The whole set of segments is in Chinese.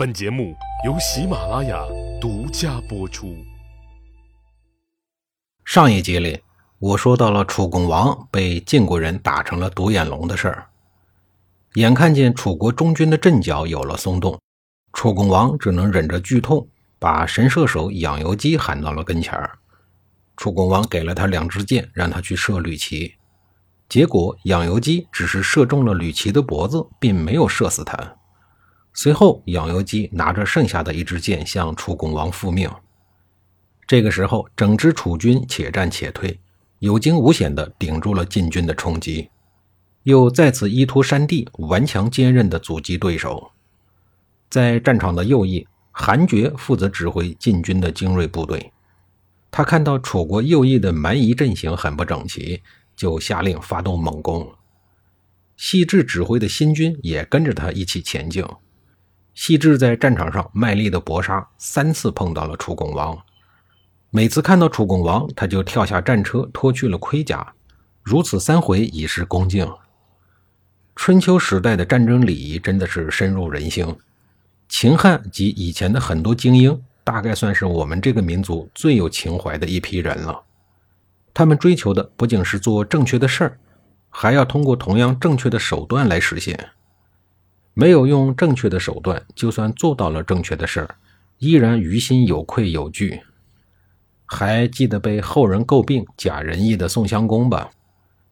本节目由喜马拉雅独家播出。上一集里，我说到了楚共王被晋国人打成了独眼龙的事儿。眼看见楚国中军的阵脚有了松动，楚共王只能忍着剧痛，把神射手养由基喊到了跟前儿。楚共王给了他两支箭，让他去射吕齐。结果养由基只是射中了吕齐的脖子，并没有射死他。随后，养由基拿着剩下的一支箭向楚共王复命。这个时候，整支楚军且战且退，有惊无险地顶住了晋军的冲击，又再次依托山地，顽强坚韧地阻击对手。在战场的右翼，韩厥负责指挥晋军的精锐部队。他看到楚国右翼的蛮夷阵型很不整齐，就下令发动猛攻。细致指挥的新军也跟着他一起前进。细致在战场上卖力的搏杀，三次碰到了楚共王。每次看到楚共王，他就跳下战车脱去了盔甲，如此三回以示恭敬。春秋时代的战争礼仪真的是深入人心。秦汉及以前的很多精英，大概算是我们这个民族最有情怀的一批人了。他们追求的不仅是做正确的事儿，还要通过同样正确的手段来实现。没有用正确的手段，就算做到了正确的事儿，依然于心有愧有惧。还记得被后人诟病假仁义的宋襄公吧？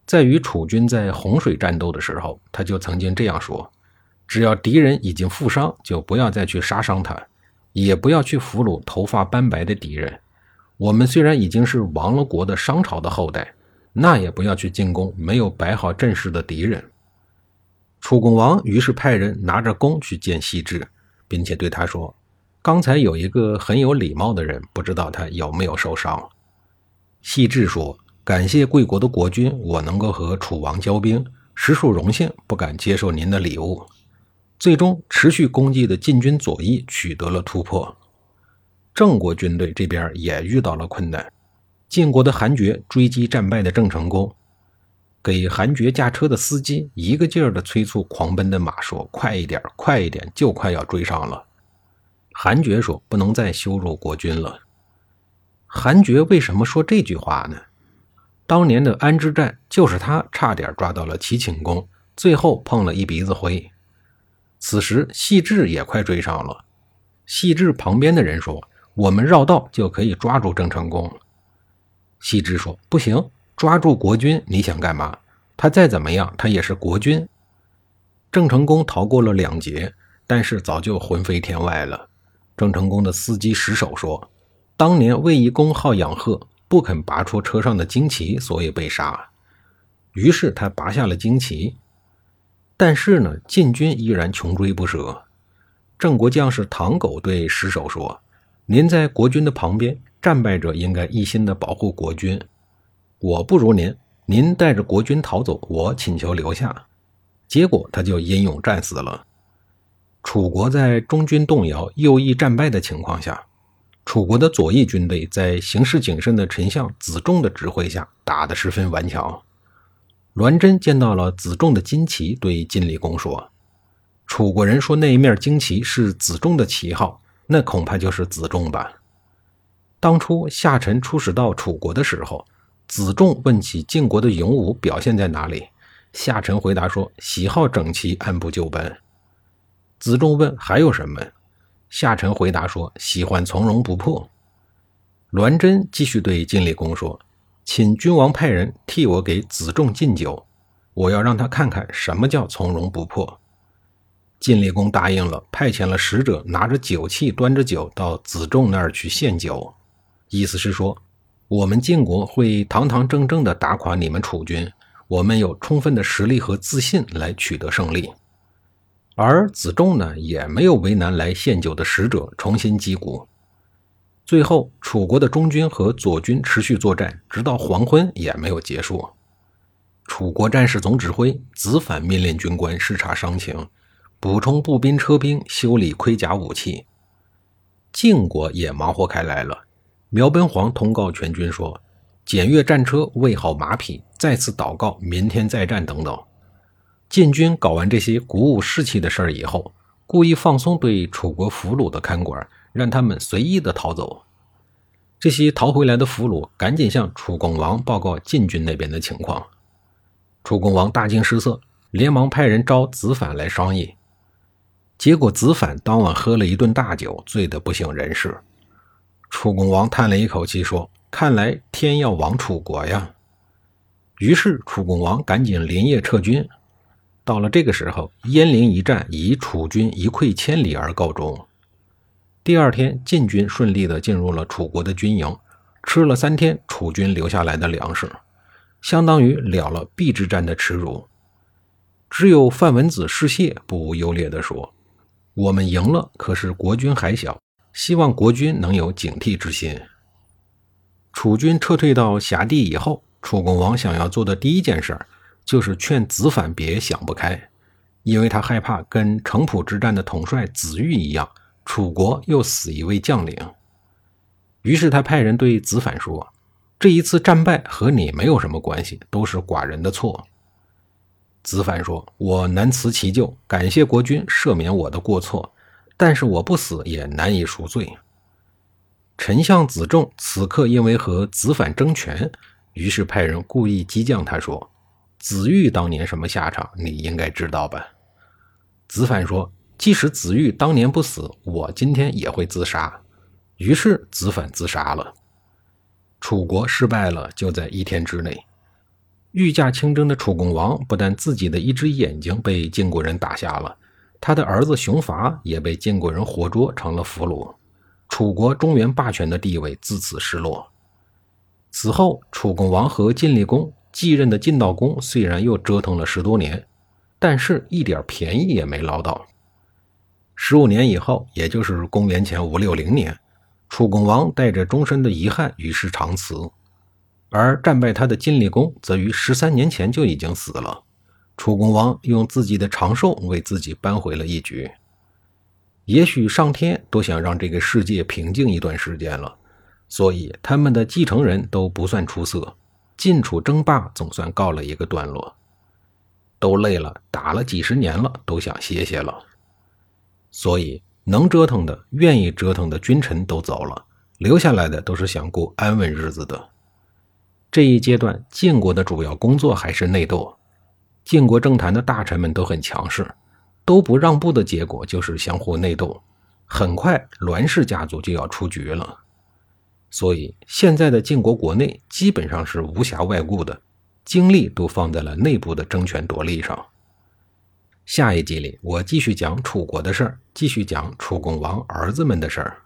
在与楚军在洪水战斗的时候，他就曾经这样说：“只要敌人已经负伤，就不要再去杀伤他，也不要去俘虏头发斑白的敌人。我们虽然已经是亡了国的商朝的后代，那也不要去进攻没有摆好阵势的敌人。”楚共王于是派人拿着弓去见细致，并且对他说：“刚才有一个很有礼貌的人，不知道他有没有受伤。”细致说：“感谢贵国的国君，我能够和楚王交兵，实属荣幸，不敢接受您的礼物。”最终，持续攻击的晋军左翼取得了突破。郑国军队这边也遇到了困难，晋国的韩厥追击战败的郑成功。给韩厥驾车的司机一个劲儿地催促狂奔的马说：“快一点，快一点，就快要追上了。”韩厥说：“不能再羞辱国君了。”韩厥为什么说这句话呢？当年的安之战，就是他差点抓到了齐顷公，最后碰了一鼻子灰。此时细致也快追上了，细致旁边的人说：“我们绕道就可以抓住郑成功。”细致说：“不行。”抓住国君，你想干嘛？他再怎么样，他也是国君。郑成功逃过了两劫，但是早就魂飞天外了。郑成功的司机石守说：“当年卫懿公好养鹤，不肯拔出车上的旌旗，所以被杀。于是他拔下了旌旗。但是呢，晋军依然穷追不舍。郑国将士唐狗对石守说：‘您在国君的旁边，战败者应该一心的保护国君。’”我不如您，您带着国军逃走，我请求留下。结果他就英勇战死了。楚国在中军动摇、右翼战败的情况下，楚国的左翼军队在行事谨慎的丞相子仲的指挥下，打得十分顽强。栾真见到了子仲的旌旗，对晋厉公说：“楚国人说那一面旌旗是子仲的旗号，那恐怕就是子仲吧。当初夏臣出使到楚国的时候。”子仲问起晋国的勇武表现在哪里，夏臣回答说：“喜好整齐，按部就班。”子仲问：“还有什么？”夏臣回答说：“喜欢从容不迫。”栾真继续对晋厉公说：“请君王派人替我给子仲敬酒，我要让他看看什么叫从容不迫。”晋厉公答应了，派遣了使者拿着酒器，端着酒到子仲那儿去献酒，意思是说。我们晋国会堂堂正正地打垮你们楚军，我们有充分的实力和自信来取得胜利。而子仲呢，也没有为难来献酒的使者，重新击鼓。最后，楚国的中军和左军持续作战，直到黄昏也没有结束。楚国战士总指挥子反命令军官视察伤情，补充步兵车兵，修理盔甲武器。晋国也忙活开来了。苗本皇通告全军说：“检阅战车，喂好马匹，再次祷告，明天再战。”等等。晋军搞完这些鼓舞士气的事儿以后，故意放松对楚国俘虏的看管，让他们随意的逃走。这些逃回来的俘虏赶紧向楚共王报告晋军那边的情况。楚共王大惊失色，连忙派人招子反来商议。结果子反当晚喝了一顿大酒，醉得不省人事。楚共王叹了一口气说：“看来天要亡楚国呀。”于是楚共王赶紧连夜撤军。到了这个时候，鄢陵一战以楚军一溃千里而告终。第二天，晋军顺利地进入了楚国的军营，吃了三天楚军留下来的粮食，相当于了了邲之战的耻辱。只有范文子士燮不无优劣地说：“我们赢了，可是国军还小，希望国君能有警惕之心。”楚军撤退到辖地以后，楚共王想要做的第一件事，就是劝子反别想不开，因为他害怕跟城濮之战的统帅子玉一样。楚国又死一位将领，于是他派人对子反说：“这一次战败和你没有什么关系，都是寡人的错。”子反说：“我难辞其咎，感谢国君赦免我的过错，但是我不死也难以赎罪。”丞相子仲此刻因为和子反争权，于是派人故意激将他说：“子玉当年什么下场，你应该知道吧？”子反说。即使子玉当年不死，我今天也会自杀。于是子反自杀了。楚国失败了，就在一天之内。御驾亲征的楚共王不但自己的一只眼睛被晋国人打瞎了，他的儿子熊伐也被晋国人活捉成了俘虏。楚国中原霸权的地位自此失落。此后，楚共王和晋厉公继任的晋悼公虽然又折腾了十多年，但是一点便宜也没捞到。十五年以后，也就是公元前五六零年，楚共王带着终身的遗憾与世长辞，而战败他的晋厉公则于十三年前就已经死了。楚恭王用自己的长寿为自己扳回了一局。也许上天都想让这个世界平静一段时间了，所以他们的继承人都不算出色，晋楚争霸总算告了一个段落。都累了，打了几十年了，都想歇歇了。所以，能折腾的、愿意折腾的君臣都走了，留下来的都是想过安稳日子的。这一阶段，晋国的主要工作还是内斗。晋国政坛的大臣们都很强势，都不让步的结果就是相互内斗。很快，栾氏家族就要出局了。所以，现在的晋国国内基本上是无暇外顾的，精力都放在了内部的争权夺利上。下一集里，我继续讲楚国的事儿，继续讲楚共王儿子们的事儿。